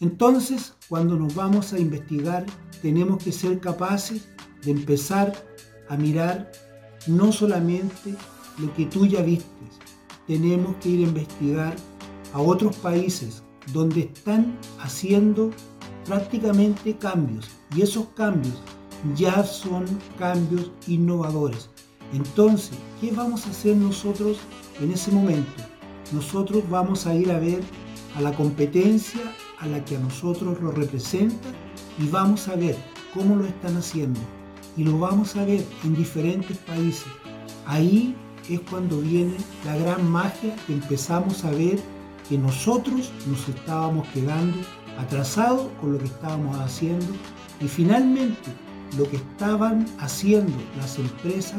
Entonces, cuando nos vamos a investigar, tenemos que ser capaces de empezar a mirar no solamente lo que tú ya viste, tenemos que ir a investigar a otros países donde están haciendo prácticamente cambios y esos cambios ya son cambios innovadores. Entonces, ¿qué vamos a hacer nosotros en ese momento? Nosotros vamos a ir a ver a la competencia a la que a nosotros lo representa y vamos a ver cómo lo están haciendo. Y lo vamos a ver en diferentes países. Ahí es cuando viene la gran magia empezamos a ver que nosotros nos estábamos quedando atrasados con lo que estábamos haciendo y finalmente lo que estaban haciendo las empresas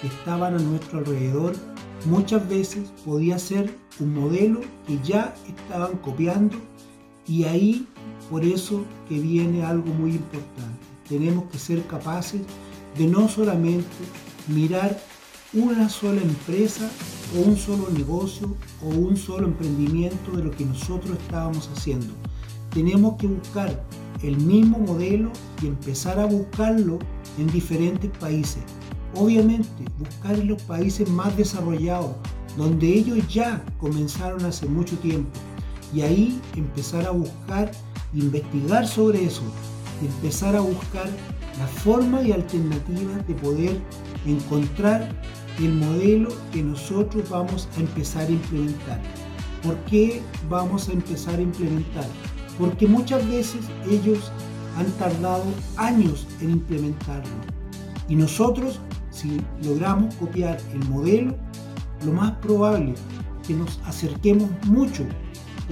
que estaban a nuestro alrededor muchas veces podía ser un modelo que ya estaban copiando y ahí por eso que viene algo muy importante. Tenemos que ser capaces de no solamente mirar una sola empresa o un solo negocio o un solo emprendimiento de lo que nosotros estábamos haciendo. Tenemos que buscar el mismo modelo y empezar a buscarlo en diferentes países. Obviamente, buscar en los países más desarrollados, donde ellos ya comenzaron hace mucho tiempo. Y ahí empezar a buscar, investigar sobre eso, empezar a buscar la forma y alternativas de poder encontrar el modelo que nosotros vamos a empezar a implementar. ¿Por qué vamos a empezar a implementar? Porque muchas veces ellos han tardado años en implementarlo. Y nosotros, si logramos copiar el modelo, lo más probable es que nos acerquemos mucho,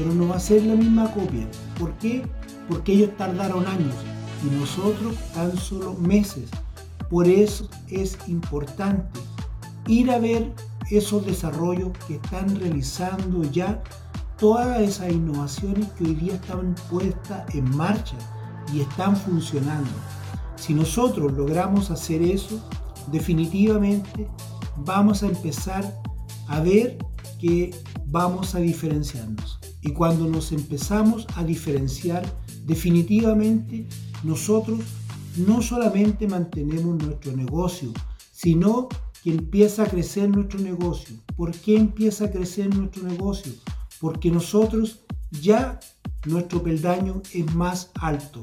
pero no va a ser la misma copia. ¿Por qué? Porque ellos tardaron años y nosotros tan solo meses. Por eso es importante ir a ver esos desarrollos que están realizando ya todas esas innovaciones que hoy día están puestas en marcha y están funcionando. Si nosotros logramos hacer eso, definitivamente vamos a empezar a ver que vamos a diferenciarnos. Y cuando nos empezamos a diferenciar, definitivamente nosotros no solamente mantenemos nuestro negocio, sino que empieza a crecer nuestro negocio. ¿Por qué empieza a crecer nuestro negocio? Porque nosotros ya nuestro peldaño es más alto.